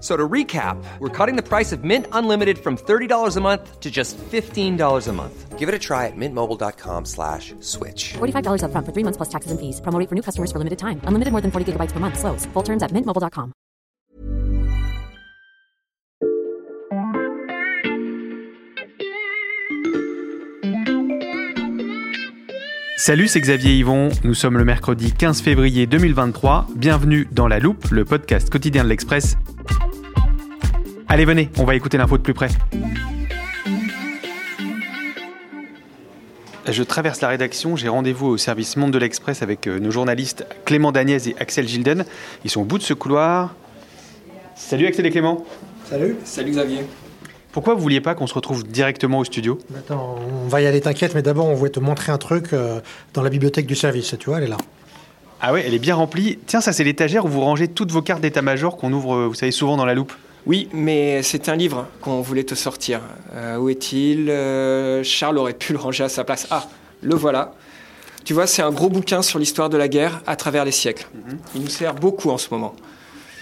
So to recap, we're cutting the price of Mint Unlimited from $30 a month to just $15 a month. Give it a try at mintmobile.com slash switch. $45 upfront for three months plus taxes and fees. Promo rate for new customers for limited time. Unlimited more than 40 gigabytes per month. Slows. Full terms at mintmobile.com. Salut, c'est Xavier Yvon. Nous sommes le mercredi 15 février 2023. Bienvenue dans La Loupe, le podcast quotidien de l'Express. Allez, venez, on va écouter l'info de plus près. Je traverse la rédaction, j'ai rendez-vous au service Monde de l'Express avec euh, nos journalistes Clément Dagnès et Axel Gilden. Ils sont au bout de ce couloir. Salut Axel et Clément. Salut. Salut Xavier. Pourquoi vous vouliez pas qu'on se retrouve directement au studio? Attends, on va y aller, t'inquiète, mais d'abord on voulait te montrer un truc euh, dans la bibliothèque du service, tu vois, elle est là. Ah ouais, elle est bien remplie. Tiens, ça c'est l'étagère où vous rangez toutes vos cartes d'état-major qu'on ouvre, euh, vous savez, souvent dans la loupe. Oui, mais c'est un livre qu'on voulait te sortir. Euh, où est-il? Euh, Charles aurait pu le ranger à sa place. Ah, le voilà. Tu vois, c'est un gros bouquin sur l'histoire de la guerre à travers les siècles. Il nous sert beaucoup en ce moment.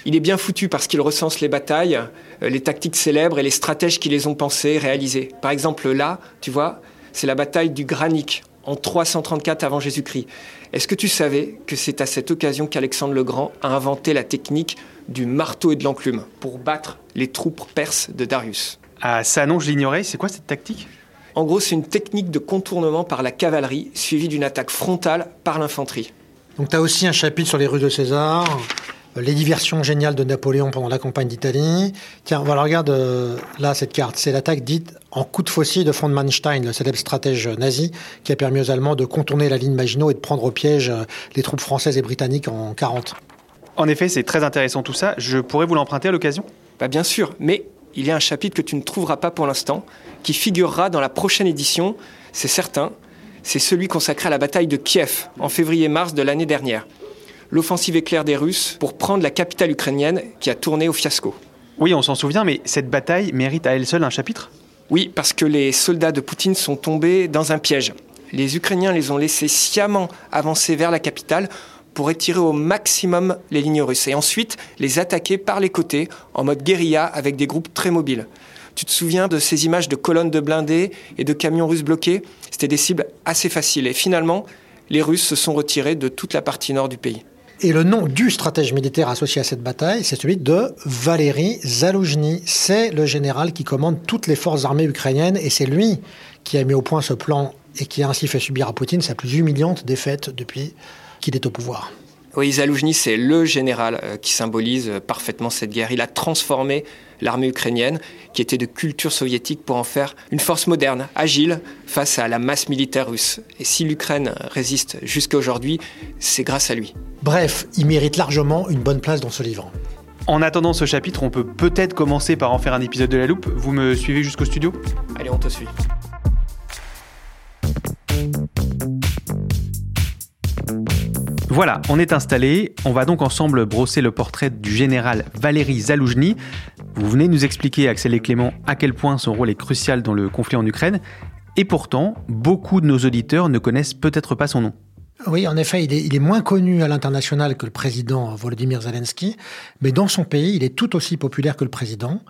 Il est bien foutu parce qu'il recense les batailles, euh, les tactiques célèbres et les stratèges qui les ont pensées, réalisées. Par exemple, là, tu vois, c'est la bataille du Granic en 334 avant Jésus-Christ. Est-ce que tu savais que c'est à cette occasion qu'Alexandre le Grand a inventé la technique du marteau et de l'enclume pour battre les troupes perses de Darius? Ah ça non, je l'ignorais. C'est quoi cette tactique? En gros, c'est une technique de contournement par la cavalerie suivie d'une attaque frontale par l'infanterie. Donc t'as aussi un chapitre sur les rues de César, euh, les diversions géniales de Napoléon pendant la campagne d'Italie. Tiens, voilà, regarde euh, là cette carte. C'est l'attaque dite en coup de faucille de von Manstein, le célèbre stratège nazi qui a permis aux Allemands de contourner la ligne Maginot et de prendre au piège euh, les troupes françaises et britanniques en 40. En effet, c'est très intéressant tout ça. Je pourrais vous l'emprunter à l'occasion? Bah bien sûr, mais il y a un chapitre que tu ne trouveras pas pour l'instant, qui figurera dans la prochaine édition, c'est certain. C'est celui consacré à la bataille de Kiev en février-mars de l'année dernière. L'offensive éclair des Russes pour prendre la capitale ukrainienne qui a tourné au fiasco. Oui, on s'en souvient, mais cette bataille mérite à elle seule un chapitre? Oui, parce que les soldats de Poutine sont tombés dans un piège. Les Ukrainiens les ont laissés sciemment avancer vers la capitale pour étirer au maximum les lignes russes et ensuite les attaquer par les côtés en mode guérilla avec des groupes très mobiles. Tu te souviens de ces images de colonnes de blindés et de camions russes bloqués? C'était des cibles assez faciles et finalement, les Russes se sont retirés de toute la partie nord du pays. Et le nom du stratège militaire associé à cette bataille, c'est celui de Valéry Zaloujny. C'est le général qui commande toutes les forces armées ukrainiennes et c'est lui qui a mis au point ce plan et qui a ainsi fait subir à Poutine sa plus humiliante défaite depuis qu'il est au pouvoir. Oui, Zaloujny, c'est le général euh, qui symbolise euh, parfaitement cette guerre. Il a transformé l'armée ukrainienne, qui était de culture soviétique, pour en faire une force moderne, agile, face à la masse militaire russe. Et si l'Ukraine résiste jusqu'à aujourd'hui, c'est grâce à lui. Bref, il mérite largement une bonne place dans ce livre. En attendant ce chapitre, on peut peut-être commencer par en faire un épisode de la loupe. Vous me suivez jusqu'au studio? Allez, on te suit. Voilà, on est installé. On va donc ensemble brosser le portrait du général Valéry Zaloujny. Vous venez nous expliquer, Axel et Clément, à quel point son rôle est crucial dans le conflit en Ukraine. Et pourtant, beaucoup de nos auditeurs ne connaissent peut-être pas son nom. Oui, en effet, il est, moins connu à l'international que le président Volodymyr Zelensky, mais dans son pays, il est tout aussi populaire que le président.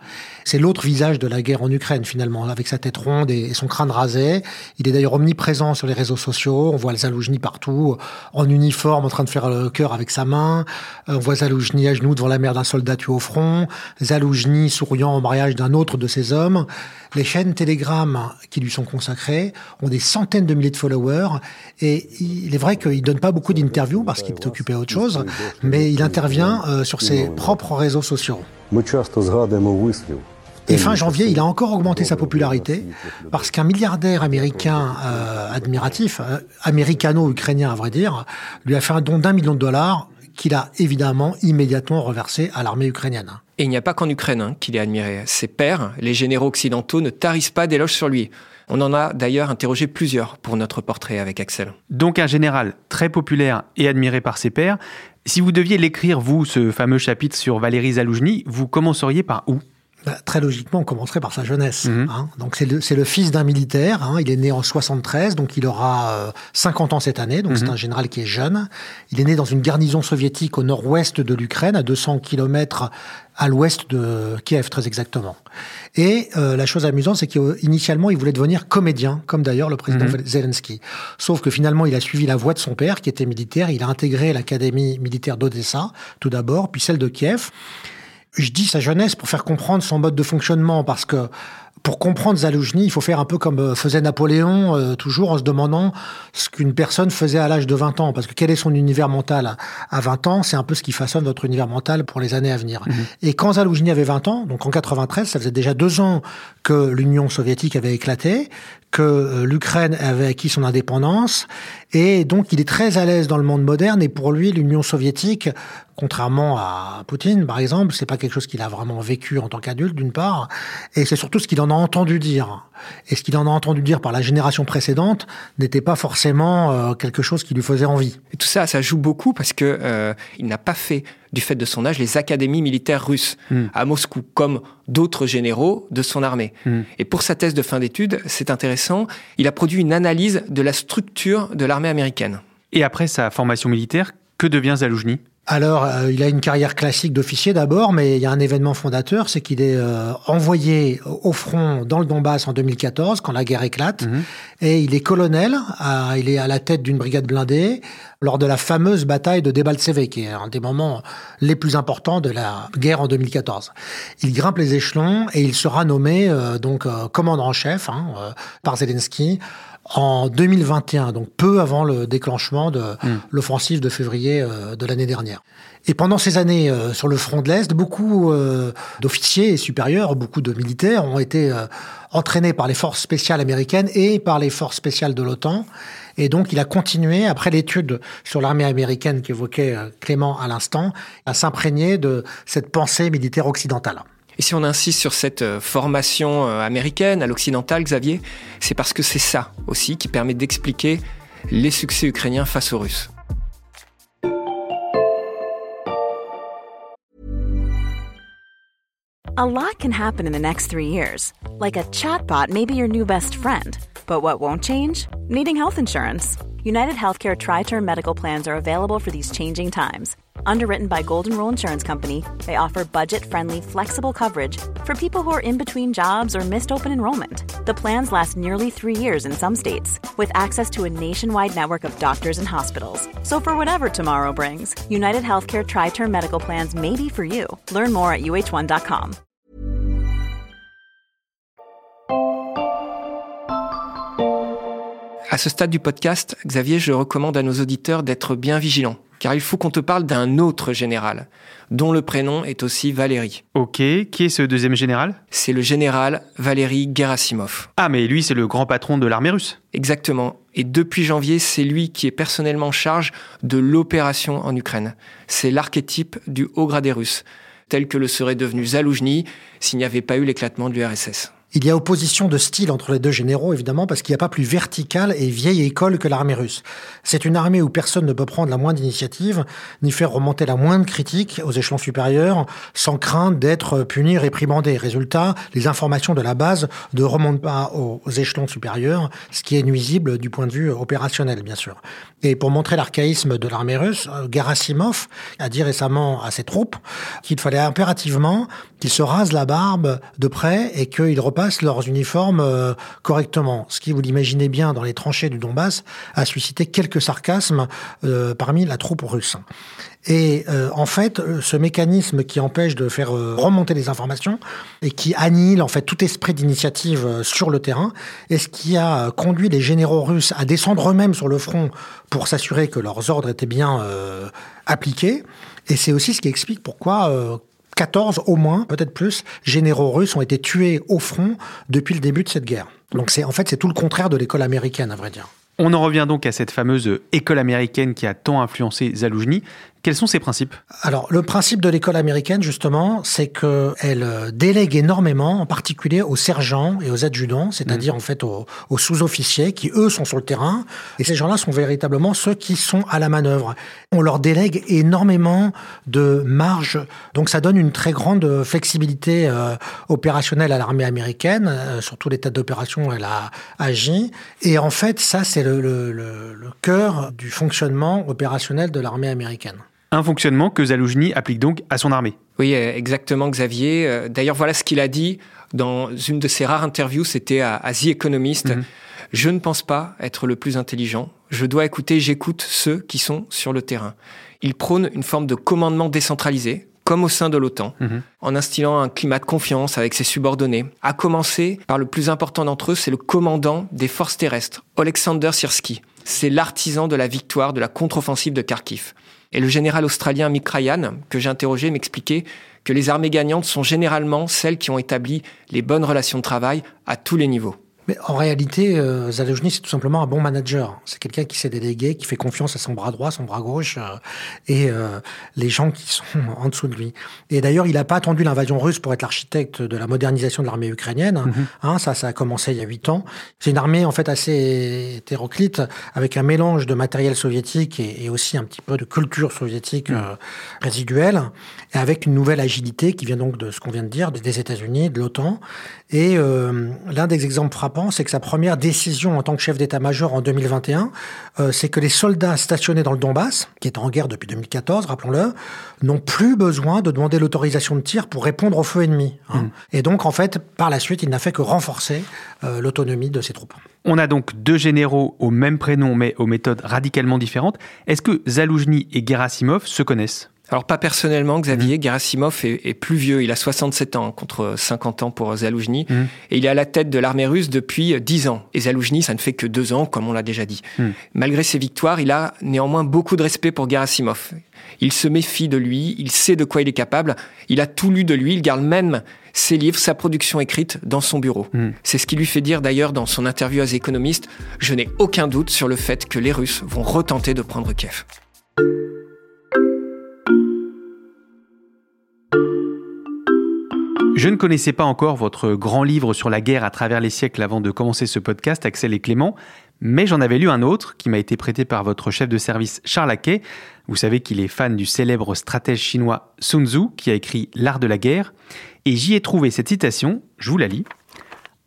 C'est l'autre visage de la guerre en Ukraine, finalement, avec sa tête ronde et son crâne rasé. Il est d'ailleurs omniprésent sur les réseaux sociaux. On voit Zaloujny partout, en uniforme, en train de faire le cœur avec sa main. On voit Zaloujny à genoux devant la mère d'un soldat tué au front. Zaloujny souriant au mariage d'un autre de ses hommes. Les chaînes Telegram qui lui sont consacrées ont des centaines de milliers de followers. Et il est vrai vrai qu'il donne pas beaucoup d'interviews parce qu'il est occupé à autre chose, mais il intervient euh, sur ses propres réseaux sociaux. Et fin janvier, il a encore augmenté sa popularité parce qu'un milliardaire américain euh, admiratif, euh, américano-ukrainien à vrai dire, lui a fait un don d'un million de dollars qu'il a évidemment immédiatement reversé à l'armée ukrainienne. Et il n'y a pas qu'en Ukraine hein, qu'il est admiré. Ses pairs, les généraux occidentaux, ne tarissent pas d'éloges sur lui. On en a d'ailleurs interrogé plusieurs pour notre portrait avec Axel. Donc un général très populaire et admiré par ses pairs. Si vous deviez l'écrire, vous, ce fameux chapitre sur Valéry Zaloujny, vous commenceriez par où? Bah, très logiquement, on commencerait par sa jeunesse. Mhm. Hein. Donc c'est le, le, fils d'un militaire. Hein. Il est né en 73, donc il aura 50 euh, ans cette année. Donc c'est mhm. un général qui est jeune. Il est né dans une garnison soviétique au nord-ouest de l'Ukraine, à 200 kilomètres à l'ouest de Kiev, très exactement. Et euh, la chose amusante, c'est qu'initialement, il voulait devenir comédien, comme d'ailleurs le président mhm. Zelensky. Sauf que finalement, il a suivi la voie de son père, qui était militaire. Il a intégré l'académie militaire d'Odessa, tout d'abord, puis celle de Kiev je dis sa jeunesse pour faire comprendre son mode de fonctionnement, parce que pour comprendre Zaloujny, il faut faire un peu comme euh, faisait Napoléon, euh, toujours en se demandant ce qu'une personne faisait à l'âge de 20 ans. Parce que quel est son univers mental à 20 ans C'est un peu ce qui façonne votre univers mental pour les années à venir. Mhm. Et quand Zaloujny avait 20 ans, donc en 93, ça faisait déjà deux ans que l'Union soviétique avait éclaté, que euh, l'Ukraine avait acquis son indépendance, et donc il est très à l'aise dans le monde moderne, et pour lui, l'Union soviétique, contrairement à Poutine, par exemple, c'est pas quelque chose qu'il a vraiment vécu en tant qu'adulte, d'une part, et c'est surtout ce qu'il en a entendu dire. Et ce qu'il en a entendu dire par la génération précédente n'était pas forcément euh, quelque chose qui lui faisait envie. Et tout ça, ça joue beaucoup parce que euh, il n'a pas fait, du fait de son âge, les académies militaires russes hmm. à Moscou, comme d'autres généraux de son armée. Hmm. Et pour sa thèse de fin d'études, c'est intéressant, il a produit une analyse de la structure de l'armée américaine. Et après sa formation militaire, que devient Zaloujny alors, euh, il a une carrière classique d'officier d'abord, mais il y a un événement fondateur, c'est qu'il est, euh, envoyé au front dans le Donbass en 2014, quand la guerre éclate, mhm. et il est colonel, il est à la tête d'une brigade blindée, lors de la fameuse bataille de Debaltseve, qui est un des moments les plus importants de la guerre en 2014. Il grimpe les échelons et il sera nommé euh, donc commandant en chef hein, par Zelensky en 2021, donc peu avant le déclenchement de hmm. l'offensive de février euh, de l'année dernière. Et pendant ces années euh, sur le front de l'Est, beaucoup euh, d'officiers et supérieurs, beaucoup de militaires ont été entraînés par les forces spéciales américaines et par les forces spéciales de l'OTAN. Et donc, il a continué, après l'étude sur l'armée américaine qu'évoquait Clément à l'instant, à s'imprégner de cette pensée militaire occidentale. Et si on insiste sur cette euh, formation euh, américaine, à l'occidental, Xavier, c'est parce que c'est ça aussi qui permet d'expliquer les succès ukrainiens face aux Russes. A lot can happen in the next three years. Like a chatbot may be your new best friend. But what won't change? Needing health insurance. United Healthcare Tri Term Medical Plans are available for these changing times Underwritten by Golden Rule Insurance Company, they offer budget-friendly, flexible coverage for people who are in between jobs or missed open enrollment. The plans last nearly three years in some states, with access to a nationwide network of doctors and hospitals. So for whatever tomorrow brings, United Healthcare Tri-Term Medical Plans may be for you. Learn more at uh1.com. À ce stade du podcast, Xavier, je recommande à nos auditeurs d'être bien vigilants car il faut qu'on te parle d'un autre général, dont le prénom est aussi Valéry. Ok, qui est ce deuxième général? C'est le général Valéry Gerasimov. Ah, mais lui, c'est le grand patron de l'armée russe. Exactement. Et depuis janvier, c'est lui qui est personnellement en charge de l'opération en Ukraine. C'est l'archétype du haut gradé russe, tel que le serait devenu Zaloujny s'il n'y avait pas eu l'éclatement de l'URSS. Il y a opposition de style entre les deux généraux, évidemment, parce qu'il n'y a pas plus verticale et vieille école que l'armée russe. C'est une armée où personne ne peut prendre la moindre initiative, ni faire remonter la moindre critique aux échelons supérieurs, sans crainte d'être puni, réprimandé. Résultat, les informations de la base ne remontent pas aux échelons supérieurs, ce qui est nuisible du point de vue opérationnel, bien sûr. Et pour montrer l'archaïsme de l'armée russe, Gerasimov a dit récemment à ses troupes qu'il fallait impérativement qu'ils se rasent la barbe de près et qu'ils repassent Leurs uniformes euh, correctement. Ce qui, vous l'imaginez bien, dans les tranchées du Donbass, a suscité quelques sarcasmes euh, parmi la troupe russe. Et euh, en fait, ce mécanisme qui empêche de faire remonter les informations et qui annihile en fait tout esprit d'initiative sur le terrain, est ce qui a conduit les généraux russes à descendre eux-mêmes sur le front pour s'assurer que leurs ordres étaient bien appliqués. Et c'est aussi ce qui explique pourquoi 14 au moins, peut-être plus, généraux russes ont été tués au front depuis le début de cette guerre. Donc c'est en fait c'est tout le contraire de l'école américaine à vrai dire. On en revient donc à cette fameuse école américaine qui a tant influencé Zaloujny. Quels sont ses principes? Alors, le principe de l'école américaine, justement, c'est qu'elle euh, délègue énormément, en particulier aux sergents et aux adjudants, c'est-à-dire mm. en fait aux, sous-officiers qui, eux, sont sur le terrain. Et ces gens-là sont véritablement ceux qui sont à la manœuvre. On leur délègue énormément de marge. Donc, ça donne une très grande flexibilité euh, opérationnelle à l'armée américaine. Euh, sur tous les tas d'opérations, elle a agi. Et en fait, ça, c'est le, le, le cœur du fonctionnement opérationnel de l'armée américaine. Un fonctionnement que Zaloujny applique donc à son armée. Oui, euh, exactement, Xavier. Euh, d'ailleurs, voilà ce qu'il a dit dans une de ses rares interviews, c'était à, The Economist. Mhm. Je ne pense pas être le plus intelligent. Je dois écouter, j'écoute ceux qui sont sur le terrain. Il prône une forme de commandement décentralisé, comme au sein de l'OTAN, mhm. en instillant un climat de confiance avec ses subordonnés. À commencer par le plus important d'entre eux, c'est le commandant des forces terrestres, Alexander Sirski. C'est l'artisan de la victoire de la contre-offensive de Kharkiv. Et le général australien Mick Ryan, que j'ai interrogé, m'expliquait que les armées gagnantes sont généralement celles qui ont établi les bonnes relations de travail à tous les niveaux. Mais en réalité, euh, Zalojny, c'est tout simplement un bon manager. C'est quelqu'un qui s'est délégué, qui fait confiance à son bras droit, son bras gauche euh, et euh, les gens qui sont en dessous de lui. Et d'ailleurs, il n'a pas attendu l'invasion russe pour être l'architecte de la modernisation de l'armée ukrainienne. Mhm. hein, ça, ça a commencé il y a huit ans. C'est une armée en fait assez hétéroclite, avec un mélange de matériel soviétique et, et aussi un petit peu de culture soviétique euh, résiduelle, et avec une nouvelle agilité qui vient donc de ce qu'on vient de dire, des États-Unis, de l'OTAN. Et euh, l'un des exemples frappants, c'est que sa première décision en tant que chef d'état-major en 2021, euh, c'est que les soldats stationnés dans le Donbass, qui est en guerre depuis 2014, rappelons-le, n'ont plus besoin de demander l'autorisation de tir pour répondre au feu ennemi. Hein. Mmh. Et donc, en fait, par la suite, il n'a fait que renforcer euh, l'autonomie de ses troupes. On a donc deux généraux au même prénom, mais aux méthodes radicalement différentes. Est-ce que Zaloujny et Gerasimov se connaissent? Alors pas personnellement, Xavier, mmh. Gerasimov est, plus vieux, il a 67 ans contre 50 ans pour Zaloujny, mmh. et il est à la tête de l'armée russe depuis 10 ans. Et Zaloujny, ça ne fait que deux ans, comme on l'a déjà dit. Mmh. Malgré ses victoires, il a néanmoins beaucoup de respect pour Gerasimov. Il se méfie de lui, il sait de quoi il est capable, il a tout lu de lui, il garde même ses livres, sa production écrite dans son bureau. C'est ce qui lui fait dire d'ailleurs dans son interview à The Economist, je n'ai aucun doute sur le fait que les Russes vont retenter de prendre Kiev. Je ne connaissais pas encore votre grand livre sur la guerre à travers les siècles avant de commencer ce podcast, Axel et Clément, mais j'en avais lu un autre qui m'a été prêté par votre chef de service Charles Aquet. Vous savez qu'il est fan du célèbre stratège chinois Sun Tzu qui a écrit L'art de la guerre, et j'y ai trouvé cette citation, je vous la lis.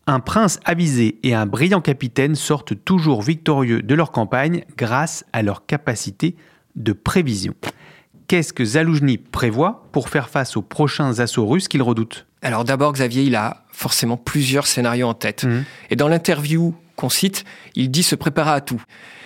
Un prince avisé et un brillant capitaine sortent toujours victorieux de leur campagne grâce à leur capacité de prévision. Qu'est-ce que Zaloujny prévoit pour faire face aux prochains assauts russes qu'il redoute alors d'abord, Xavier, il a forcément plusieurs scénarios en tête. Mhm. Et dans l'interview qu'on cite, il dit se préparer à tout.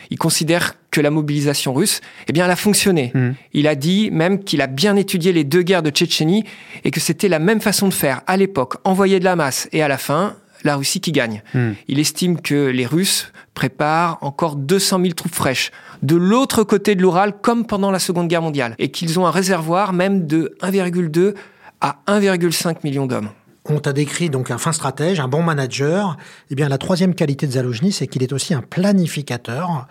Il considère que la mobilisation russe, eh bien, elle a fonctionné. Mhm. Il a dit même qu'il a bien étudié les deux guerres de Tchétchénie et que c'était la même façon de faire à l'époque, envoyer de la masse et à la fin, la Russie qui gagne. Mhm. Il estime que les Russes préparent encore 200 000 troupes fraîches de l'autre côté de l'Oural comme pendant la Seconde Guerre mondiale et qu'ils ont un réservoir même de 1,2 à 1,5 million d'hommes. On t'a décrit donc un fin stratège, un bon manager. Eh bien, la troisième qualité de Zalojny, c'est qu'il est aussi un planificateur.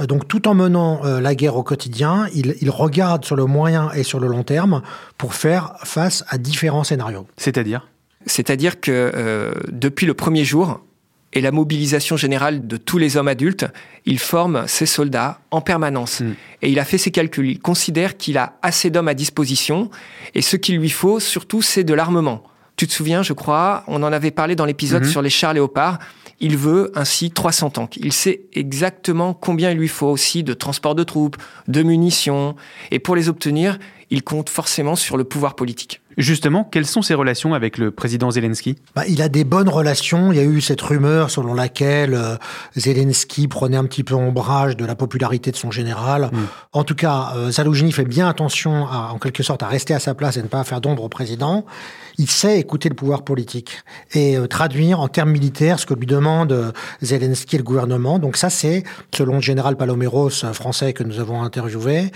Euh, donc, tout en menant euh, la guerre au quotidien, il, regarde sur le moyen et sur le long terme pour faire face à différents scénarios. C'est-à-dire? C'est-à-dire que euh, depuis le premier jour, et la mobilisation générale de tous les hommes adultes, il forme ses soldats en permanence. Mm. Et il a fait ses calculs. Il considère qu'il a assez d'hommes à disposition et ce qu'il lui faut surtout, c'est de l'armement. Tu te souviens, je crois, on en avait parlé dans l'épisode mm-hmm. sur les chars léopards. Il veut ainsi 300 tanks. Il sait exactement combien il lui faut aussi de transport de troupes, de munitions. Et pour les obtenir, il compte forcément sur le pouvoir politique. Justement, quelles sont ses relations avec le président Zelensky? Bah, Il a des bonnes relations. Il y a eu cette rumeur selon laquelle euh, Zelensky prenait un petit peu ombrage de la popularité de son général. Mm. En tout cas, euh, Zaloujny fait bien attention, à, en quelque sorte, à rester à sa place et ne pas faire d'ombre au président. Il sait écouter le pouvoir politique et euh, traduire en termes militaires ce que lui demande euh, Zelensky et le gouvernement. Donc ça, c'est, selon le général Paloméros, français que nous avons interviewé,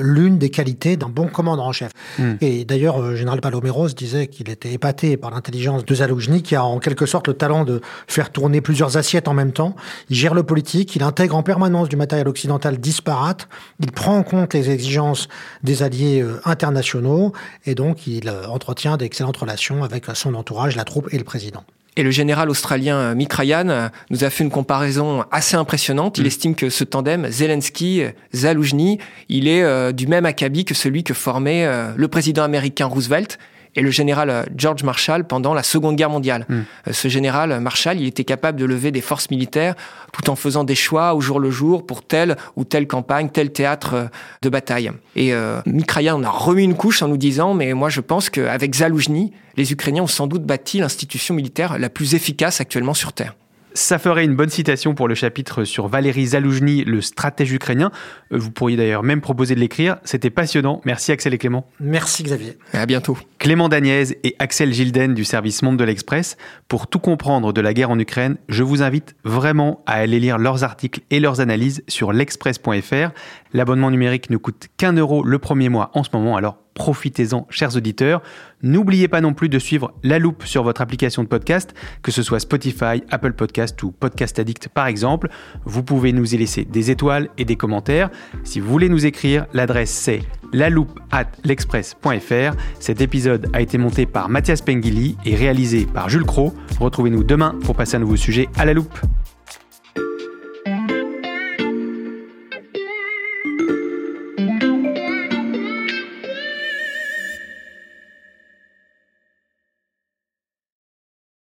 l'une des qualités d'un bon commandant en chef. Mm. Et d'ailleurs, général Paloméros disait qu'il était épaté par l'intelligence de Zaloujny, qui a en quelque sorte le talent de faire tourner plusieurs assiettes en même temps. Il gère le politique, il intègre en permanence du matériel occidental disparate, il prend en compte les exigences des alliés euh, internationaux, et donc il euh, entretient d'excellentes relations avec son entourage, la troupe et le président. Et le général australien euh, Mick Ryan nous a fait une comparaison assez impressionnante. Il mm. estime que ce tandem Zelensky-Zaloujny, il est du même acabit que celui que formait le président américain Roosevelt et le général euh, George Marshall pendant la Seconde Guerre mondiale. Hmm. Euh, ce général Marshall, il était capable de lever des forces militaires tout en faisant des choix au jour le jour pour telle ou telle campagne, tel théâtre euh, de bataille. Et euh, on a remis une couche en nous disant, mais moi je pense qu'avec Zaloujny, les Ukrainiens ont sans doute bâti l'institution militaire la plus efficace actuellement sur Terre. Ça ferait une bonne citation pour le chapitre sur Valéry Zaloujny, le stratège ukrainien. Euh, vous pourriez d'ailleurs même proposer de l'écrire. C'était passionnant. Merci Axel et Clément. Merci Xavier. À bientôt. Clément Daniez et Axel Gilden du service Monde de l'Express. Pour tout comprendre de la guerre en Ukraine, je vous invite vraiment à aller lire leurs articles et leurs analyses sur l'express.fr. L'abonnement numérique ne coûte qu'un euro le premier mois en ce moment, alors profitez-en, chers auditeurs. N'oubliez pas non plus de suivre La Loupe sur votre application de podcast, que ce soit Spotify, Apple Podcast ou Podcast Addict par exemple. Vous pouvez nous y laisser des étoiles et des commentaires. Si vous voulez nous écrire, l'adresse c'est loupe at l'express.fr. Cet épisode a été monté par Mathias Pengili et réalisé par Jules Cro. Retrouvez-nous demain pour passer un nouveau sujet à la loupe.